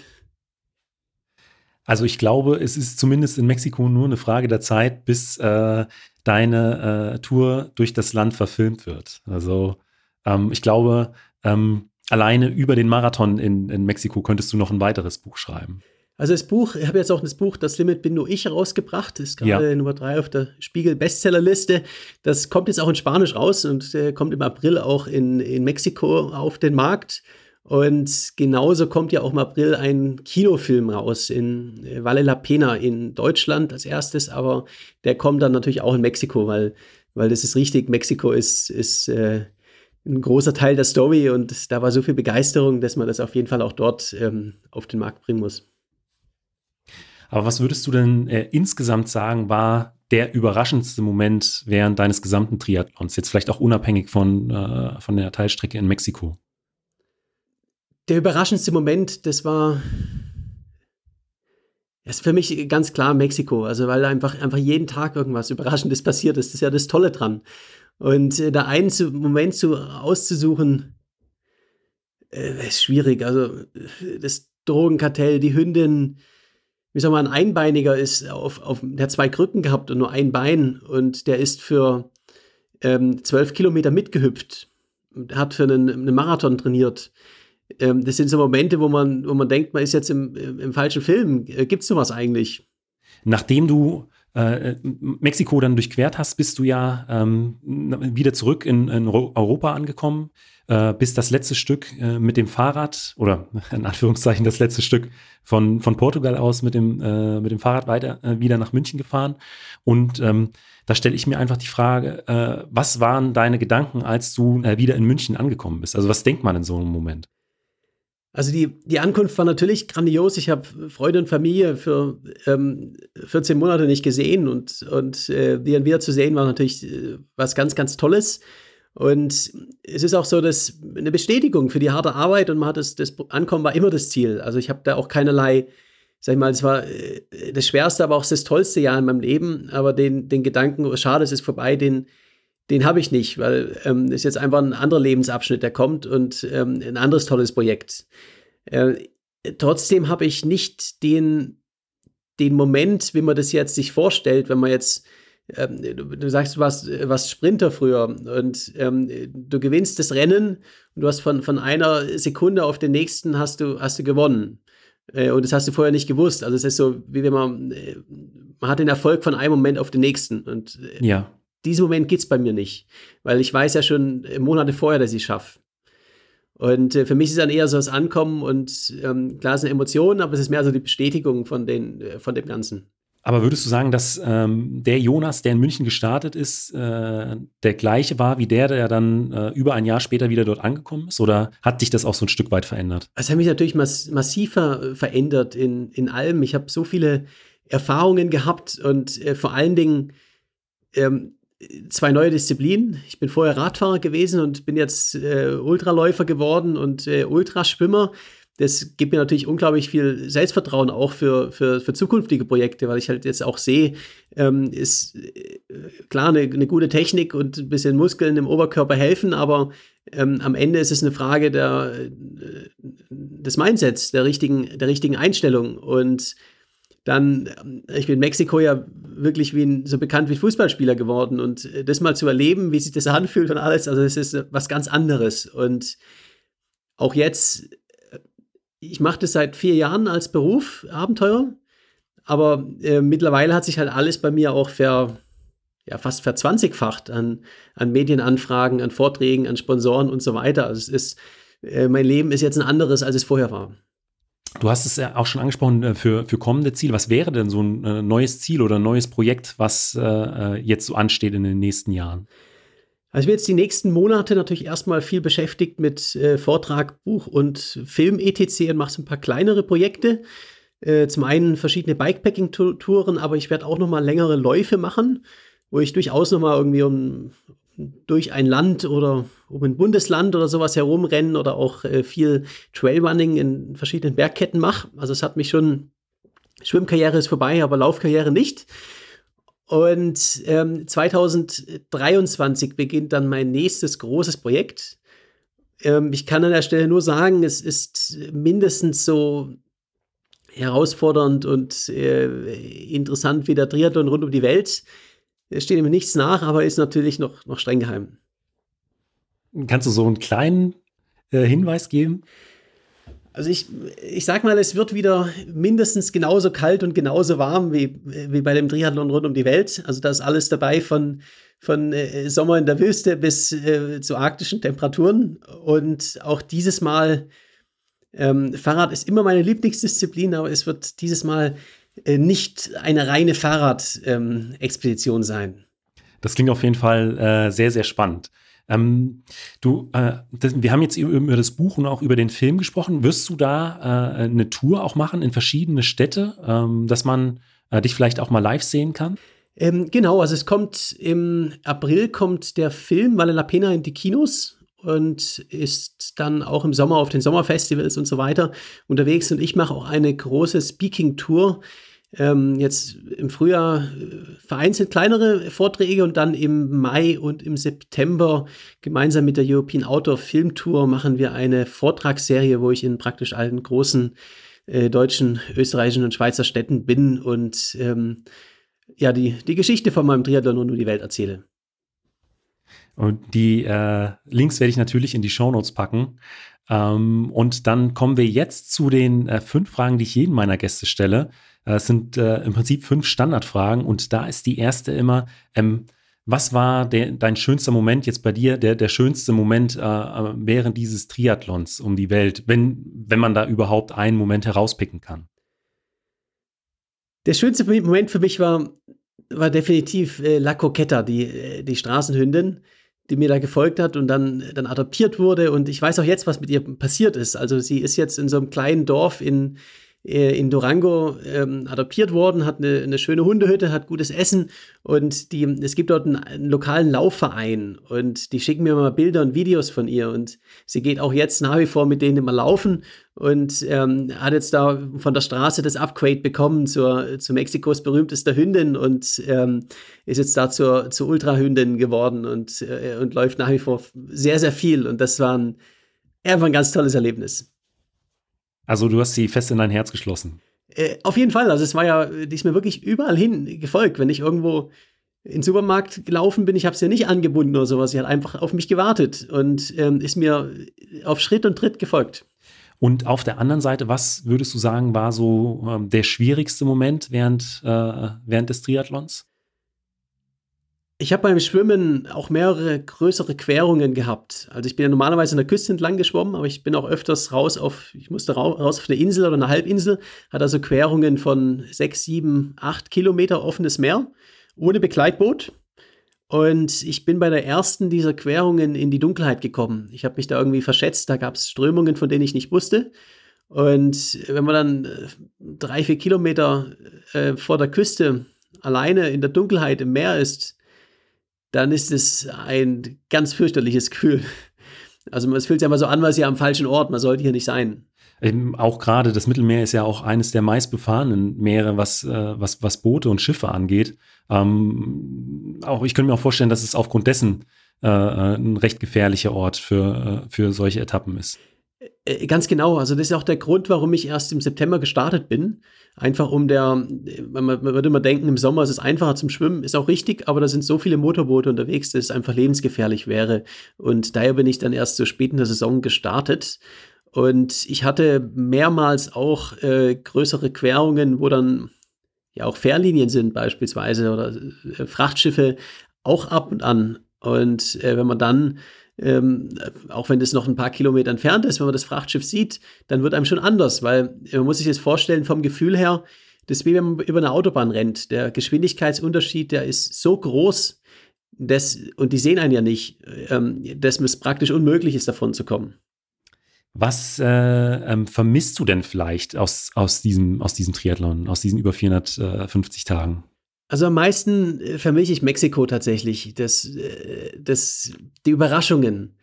Also ich glaube, es ist zumindest in Mexiko nur eine Frage der Zeit, bis äh, deine äh, Tour durch das Land verfilmt wird. Also ähm, ich glaube, ähm, alleine über den Marathon in, in Mexiko könntest du noch ein weiteres Buch schreiben. Also das Buch, ich habe jetzt auch das Buch Das Limit bin nur ich rausgebracht. Das ist gerade ja. Nummer drei auf der Spiegel Bestsellerliste. Das kommt jetzt auch in Spanisch raus und äh, kommt im April auch in, in Mexiko auf den Markt. Und genauso kommt ja auch im April ein Kinofilm raus in äh, Vale la Pena in Deutschland als erstes, aber der kommt dann natürlich auch in Mexiko, weil, weil das ist richtig, Mexiko ist, ist äh, ein großer Teil der Story und da war so viel Begeisterung, dass man das auf jeden Fall auch dort ähm, auf den Markt bringen muss. Aber was würdest du denn äh, insgesamt sagen, war der überraschendste Moment während deines gesamten Triathlons? Jetzt vielleicht auch unabhängig von, äh, von der Teilstrecke in Mexiko der überraschendste Moment, das war das ist für mich ganz klar Mexiko, also weil einfach, einfach jeden Tag irgendwas Überraschendes passiert ist. Das ist ja das Tolle dran. Und äh, da einen zu, Moment zu, auszusuchen, äh, ist schwierig. Also das Drogenkartell, die Hündin, wie soll man, ein Einbeiniger ist auf, auf, der hat zwei Krücken gehabt und nur ein Bein und der ist für ähm, zwölf Kilometer mitgehüpft, hat für einen, einen Marathon trainiert ähm, das sind so Momente, wo man, wo man denkt, man ist jetzt im, im falschen Film. Äh, Gibt es sowas eigentlich? Nachdem du äh, Mexiko dann durchquert hast, bist du ja ähm, wieder zurück in, in, Europa angekommen, äh, bist das letzte Stück äh, mit dem Fahrrad oder in Anführungszeichen das letzte Stück von, von Portugal aus mit dem, äh, mit dem Fahrrad weiter äh, wieder nach München gefahren. Und ähm, da stelle ich mir einfach die Frage, was waren deine Gedanken, als du wieder in München angekommen bist? Also was denkt man in so einem Moment? Also die, die Ankunft war natürlich grandios. Ich habe Freunde und Familie für ähm, 14 Monate nicht gesehen und, und äh, die dann wieder zu sehen war natürlich äh, was ganz, ganz Tolles. Und es ist auch so, dass eine Bestätigung für die harte Arbeit und man hat das, das Ankommen war immer das Ziel. Also ich habe da auch keinerlei, sag ich mal, es war äh, das schwerste, aber auch das tollste Jahr in meinem Leben. Aber den, den Gedanken, oh, schade, es ist vorbei, den, den habe ich nicht, weil ähm, ist jetzt einfach ein anderer Lebensabschnitt, der kommt und ähm, ein anderes tolles Projekt. Äh, trotzdem habe ich nicht den, den Moment, wie man das jetzt sich vorstellt, wenn man jetzt ähm, du, du, sagst, du warst, warst Sprinter früher und ähm, du gewinnst das Rennen und du hast von, von einer Sekunde auf den nächsten hast du, hast du gewonnen. Äh, und das hast du vorher nicht gewusst. Also es ist so, wie wenn man, äh, man hat den Erfolg von einem Moment auf den nächsten. Und äh, ja. Diesen Moment gibt es bei mir nicht. Weil ich weiß ja schon Monate vorher, dass ich es schaffe. Und äh, für mich ist dann eher so das Ankommen und ähm, klar sind Emotionen, aber es ist mehr so die Bestätigung von, den, äh, von dem Ganzen. Aber würdest du sagen, dass ähm, der Jonas, der in München gestartet ist, äh, der gleiche war wie der, der dann äh, über ein Jahr später wieder dort angekommen ist? Oder hat dich das auch so ein Stück weit verändert? Es hat mich natürlich mass massiver verändert in, in allem. Ich habe so viele Erfahrungen gehabt und äh, vor allen Dingen ähm, zwei neue Disziplinen. Ich bin vorher Radfahrer gewesen und bin jetzt äh, Ultraläufer geworden und äh, Ultraschwimmer das gibt mir natürlich unglaublich viel Selbstvertrauen auch für, für, für zukünftige Projekte, weil ich halt jetzt auch sehe, ähm, ist äh, klar eine, eine, gute Technik und ein bisschen Muskeln im Oberkörper helfen, aber ähm, am Ende ist es eine Frage der, äh, des Mindsets, der richtigen, der richtigen Einstellung. Und dann, äh, ich bin in Mexiko ja wirklich wie ein, so bekannt wie Fußballspieler geworden und das mal zu erleben, wie sich das anfühlt und alles, also es ist was ganz anderes. Und auch jetzt ich mache das seit vier Jahren als Beruf, Abenteuer. Aber äh, mittlerweile hat sich halt alles bei mir auch ver, ja, fast verzwanzigfacht an, an Medienanfragen, an Vorträgen, an Sponsoren und so weiter. Also es ist, äh, mein Leben ist jetzt ein anderes, als es vorher war. Du hast es ja auch schon angesprochen äh, für, für kommende Ziele. Was wäre denn so ein äh, neues Ziel oder ein neues Projekt, was äh, jetzt so ansteht in den nächsten Jahren? Also ich bin jetzt die nächsten Monate natürlich erstmal viel beschäftigt mit äh, Vortrag, Buch und Film etc. und mache so ein paar kleinere Projekte. Äh, zum einen verschiedene Bikepacking-Touren, aber ich werde auch noch mal längere Läufe machen, wo ich durchaus noch mal irgendwie um, durch ein Land oder um ein Bundesland oder sowas herumrennen oder auch äh, viel Trailrunning in verschiedenen Bergketten mache. Also es hat mich schon, Schwimmkarriere ist vorbei, aber Laufkarriere nicht. Und ähm, 2023 beginnt dann mein nächstes großes Projekt. Ähm, ich kann an der Stelle nur sagen, es ist mindestens so herausfordernd und äh, interessant wie der Triathlon rund um die Welt. Es steht ihm nichts nach, aber ist natürlich noch, noch streng geheim. Kannst du so einen kleinen äh, Hinweis geben? Also ich, ich sag mal, es wird wieder mindestens genauso kalt und genauso warm wie, wie bei dem Triathlon rund um die Welt. Also da ist alles dabei von, von äh, Sommer in der Wüste bis äh, zu arktischen Temperaturen. Und auch dieses Mal, ähm, Fahrrad ist immer meine Lieblingsdisziplin, aber es wird dieses Mal nicht eine reine Fahrrad-Expedition ähm, sein. Das klingt auf jeden Fall äh, sehr, sehr spannend. Ähm, du, äh, das, wir haben jetzt über das Buch und auch über den Film gesprochen. Wirst du da äh, eine Tour auch machen in verschiedene Städte, ähm, dass man äh, dich vielleicht auch mal live sehen kann? Ähm, genau, also es kommt im April kommt der Film Valle la Pena in die Kinos und ist dann auch im Sommer auf den Sommerfestivals und so weiter unterwegs. Und ich mache auch eine große Speaking-Tour ähm, jetzt im Frühjahr äh, vereinzelt kleinere Vorträge und dann im Mai und im September gemeinsam mit der European Outdoor Film Tour machen wir eine Vortragsserie, wo ich in praktisch allen großen äh, deutschen, österreichischen und Schweizer Städten bin und ähm, ja, die, die Geschichte von meinem Triathlon und um die Welt erzähle. Und die äh, Links werde ich natürlich in die Show Notes packen. Ähm, und dann kommen wir jetzt zu den äh, fünf Fragen, die ich jedem meiner Gäste stelle. Äh, es sind äh, im Prinzip fünf Standardfragen und da ist die erste immer, ähm, was war der, dein schönster Moment jetzt bei dir, der, der schönste Moment äh, äh, während dieses Triathlons um die Welt, wenn, wenn man da überhaupt einen Moment herauspicken kann? Der schönste Moment für mich war, war definitiv äh, La Coquetta, die, die Straßenhündin, die mir da gefolgt hat und dann, dann adoptiert wurde. Und ich weiß auch jetzt, was mit ihr passiert ist. Also sie ist jetzt in so einem kleinen Dorf in, äh, in Durango ähm, adoptiert worden, hat eine, eine, schöne Hundehütte, hat gutes Essen und die, es gibt dort einen, einen, lokalen Laufverein und die schicken mir mal Bilder und Videos von ihr und sie geht auch jetzt nach wie vor mit denen immer laufen und ähm, hat jetzt da von der Straße das Upgrade bekommen zur, zu Mexikos berühmtester Hündin und ähm, ist jetzt da zur, zur Ultrahündin geworden und, äh, und läuft nach wie vor sehr, sehr viel und das war ein, einfach ein ganz tolles Erlebnis. Also du hast sie fest in dein Herz geschlossen. Äh, auf jeden Fall. Also es war ja, die ist mir wirklich überall hin gefolgt. Wenn ich irgendwo in den Supermarkt gelaufen bin, ich habe sie ja nicht angebunden oder sowas. Sie hat einfach auf mich gewartet und ähm, ist mir auf Schritt und Tritt gefolgt. Und auf der anderen Seite, was würdest du sagen, war so ähm, der schwierigste Moment während, äh, während des Triathlons? Ich habe beim Schwimmen auch mehrere größere Querungen gehabt. Also ich bin ja normalerweise an der Küste entlang geschwommen, aber ich bin auch öfters raus auf, ich musste raus auf eine Insel oder eine Halbinsel, hat also Querungen von sechs, sieben, acht Kilometer offenes Meer ohne Begleitboot. Und ich bin bei der ersten dieser Querungen in die Dunkelheit gekommen. Ich habe mich da irgendwie verschätzt, da gab es Strömungen, von denen ich nicht wusste. Und wenn man dann äh, drei, vier Kilometer äh, vor der Küste alleine in der Dunkelheit im Meer ist, dann ist es ein ganz fürchterliches Gefühl. Also es fühlt sich einfach so an, weil sie am falschen Ort, man sollte hier nicht sein. Eben auch gerade das Mittelmeer ist ja auch eines der meistbefahrenen Meere, was, äh, was, was Boote und Schiffe angeht. Ähm, auch ich könnte mir auch vorstellen, dass es aufgrund dessen äh, äh ein recht gefährlicher Ort für, äh, für solche Etappen ist. Äh, ganz genau. Also das ist auch der Grund, warum ich erst im September gestartet bin. Einfach um der, man, man würde immer denken, im Sommer ist es einfacher zum Schwimmen, ist auch richtig, aber da sind so viele Motorboote unterwegs, dass es einfach lebensgefährlich wäre. Und daher bin ich dann erst so spät in der Saison gestartet. Und ich hatte mehrmals auch äh, größere Querungen, wo dann ja auch Fährlinien sind beispielsweise oder äh, Frachtschiffe auch ab und an. Und äh, wenn man dann ähm, auch wenn das noch ein paar Kilometer entfernt ist, wenn man das Frachtschiff sieht, dann wird einem schon anders, weil man muss sich das vorstellen vom Gefühl her, das ist wie wenn man über eine Autobahn rennt. Der Geschwindigkeitsunterschied, der ist so groß, dass, und die sehen einen ja nicht, ähm, dass es praktisch unmöglich ist, davon zu kommen. Was äh, ähm, vermisst du denn vielleicht aus, aus, diesem, aus diesem Triathlon, aus diesen über 450 Tagen? Also am meisten äh, vermisse ich Mexiko tatsächlich. Das, äh, das, die Überraschungen.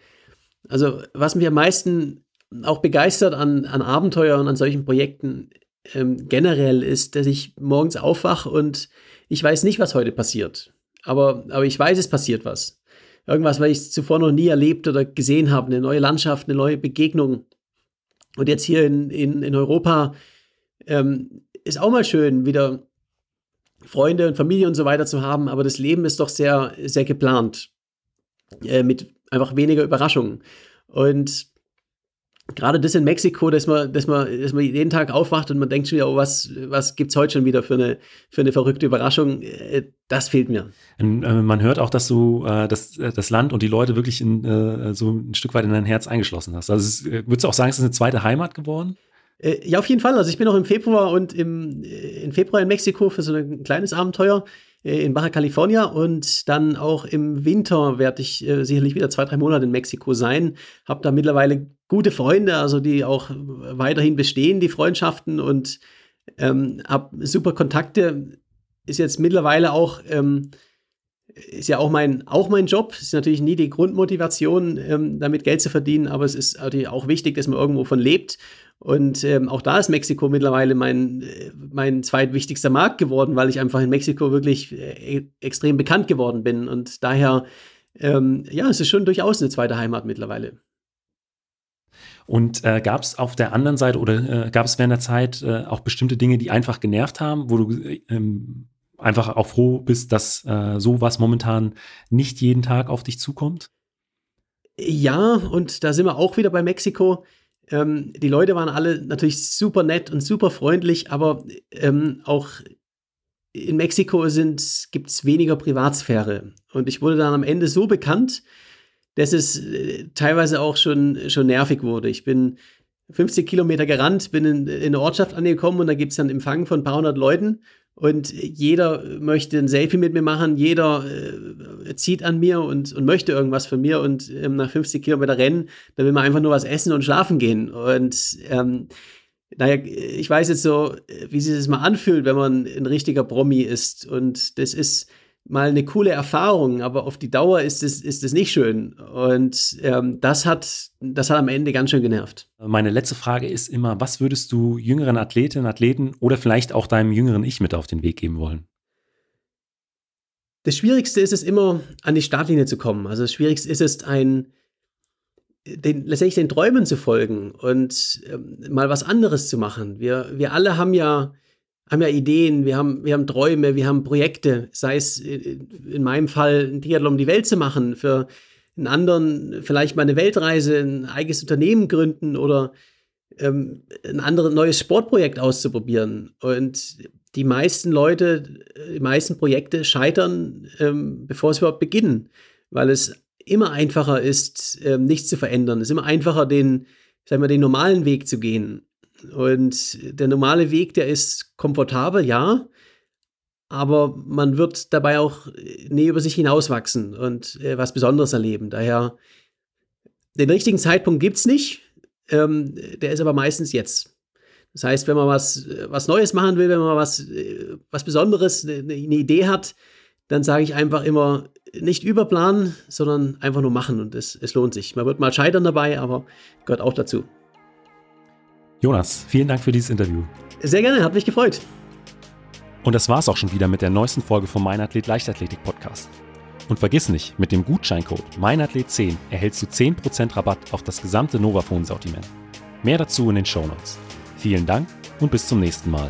Also was mich am meisten auch begeistert an, an Abenteuer und an solchen Projekten ähm, generell ist, dass ich morgens aufwache und ich weiß nicht, was heute passiert. Aber, aber ich weiß, es passiert was. Irgendwas, was ich zuvor noch nie erlebt oder gesehen habe. Eine neue Landschaft, eine neue Begegnung. Und jetzt hier in, in, in Europa ähm, ist auch mal schön, wieder Freunde und Familie und so weiter zu haben, aber das Leben ist doch sehr, sehr geplant. Äh, mit einfach weniger Überraschungen. Und gerade das in Mexiko, dass man, dass man, dass man jeden Tag aufwacht und man denkt schon wieder, oh, was, was gibt es heute schon wieder für eine, für eine verrückte Überraschung, äh, das fehlt mir. Äh, man hört auch, dass du äh, das, das Land und die Leute wirklich in, äh, so ein Stück weit in dein Herz eingeschlossen hast. Also ist, würdest du auch sagen, es ist eine zweite Heimat geworden? Äh, ja, auf jeden Fall. Also ich bin auch im Februar und im, äh, im Februar in Mexiko für so ein kleines Abenteuer äh, in Baja California und dann auch im Winter werde ich äh, sicherlich wieder zwei, drei Monate in Mexiko sein. Habe da mittlerweile gute Freunde, also die auch weiterhin bestehen, die Freundschaften und ähm, habe super Kontakte. Ist jetzt mittlerweile auch ähm, ist ja auch mein, auch mein Job. Ist natürlich nie die Grundmotivation, ähm, damit Geld zu verdienen, aber es ist natürlich auch wichtig, dass man irgendwo von lebt. Und ähm, auch da ist Mexiko mittlerweile mein, äh, mein zweitwichtigster Markt geworden, weil ich einfach in Mexiko wirklich äh, extrem bekannt geworden bin. Und daher, ähm, ja, es ist schon durchaus eine zweite Heimat mittlerweile. Und äh, gab es auf der anderen Seite oder äh, gab es während der Zeit äh, auch bestimmte Dinge, die einfach genervt haben, wo du ähm, einfach auch froh bist, dass äh, sowas momentan nicht jeden Tag auf dich zukommt? Ja, und da sind wir auch wieder bei Mexiko. Ähm, die Leute waren alle natürlich super nett und super freundlich, aber ähm, auch in Mexiko gibt es weniger Privatsphäre. Und ich wurde dann am Ende so bekannt, dass es äh, teilweise auch schon, schon nervig wurde. Ich bin 50 Kilometer gerannt, bin in, in eine Ortschaft angekommen und da gibt es dann Empfang von ein paar hundert Leuten und jeder möchte ein Selfie mit mir machen, jeder äh, zieht an mir und, und möchte irgendwas von mir und ähm, nach 50 Kilometer Rennen, da will man einfach nur was essen und schlafen gehen. Und ähm, naja, ich weiß jetzt so, wie sich das mal anfühlt, wenn man ein richtiger Promi ist. Und das ist mal eine coole Erfahrung, aber auf die Dauer ist es, ist es nicht schön. Und ähm, das, hat, das hat am Ende ganz schön genervt. Meine letzte Frage ist immer, was würdest du jüngeren Athletinnen, Athleten oder vielleicht auch deinem jüngeren Ich mit auf den Weg geben wollen? Das Schwierigste ist es immer, an die Startlinie zu kommen. Also das Schwierigste ist es, ein, den, letztendlich den Träumen zu folgen und ähm, mal was anderes zu machen. Wir, wir alle haben ja haben ja Ideen, wir haben, wir haben Träume, wir haben Projekte, sei es in meinem Fall ein Triathlon um die Welt zu machen, für einen anderen vielleicht mal eine Weltreise, ein eigenes Unternehmen gründen oder ähm, ein anderes neues Sportprojekt auszuprobieren. Und die meisten Leute, die meisten Projekte scheitern, ähm, bevor sie überhaupt beginnen, weil es immer einfacher ist, ähm, nichts zu verändern. Es ist immer einfacher, den, sagen wir, den normalen Weg zu gehen. Und der normale Weg, der ist komfortabel, ja, aber man wird dabei auch nie über sich hinauswachsen und äh, was Besonderes erleben. Daher, den richtigen Zeitpunkt gibt es nicht, ähm, der ist aber meistens jetzt. Das heißt, wenn man was, was Neues machen will, wenn man was, äh, was Besonderes, eine, eine Idee hat, dann sage ich einfach immer, nicht überplanen, sondern einfach nur machen und es, es lohnt sich. Man wird mal scheitern dabei, aber gehört auch dazu. Jonas, vielen Dank für dieses Interview. Sehr gerne, hat mich gefreut. Und das war's auch schon wieder mit der neuesten Folge vom Meinathlet Leichtathletik Podcast. Und vergiss nicht, mit dem Gutscheincode meinathlet10 erhältst du 10% Rabatt auf das gesamte Novafone Sortiment. Mehr dazu in den Shownotes. Vielen Dank und bis zum nächsten Mal.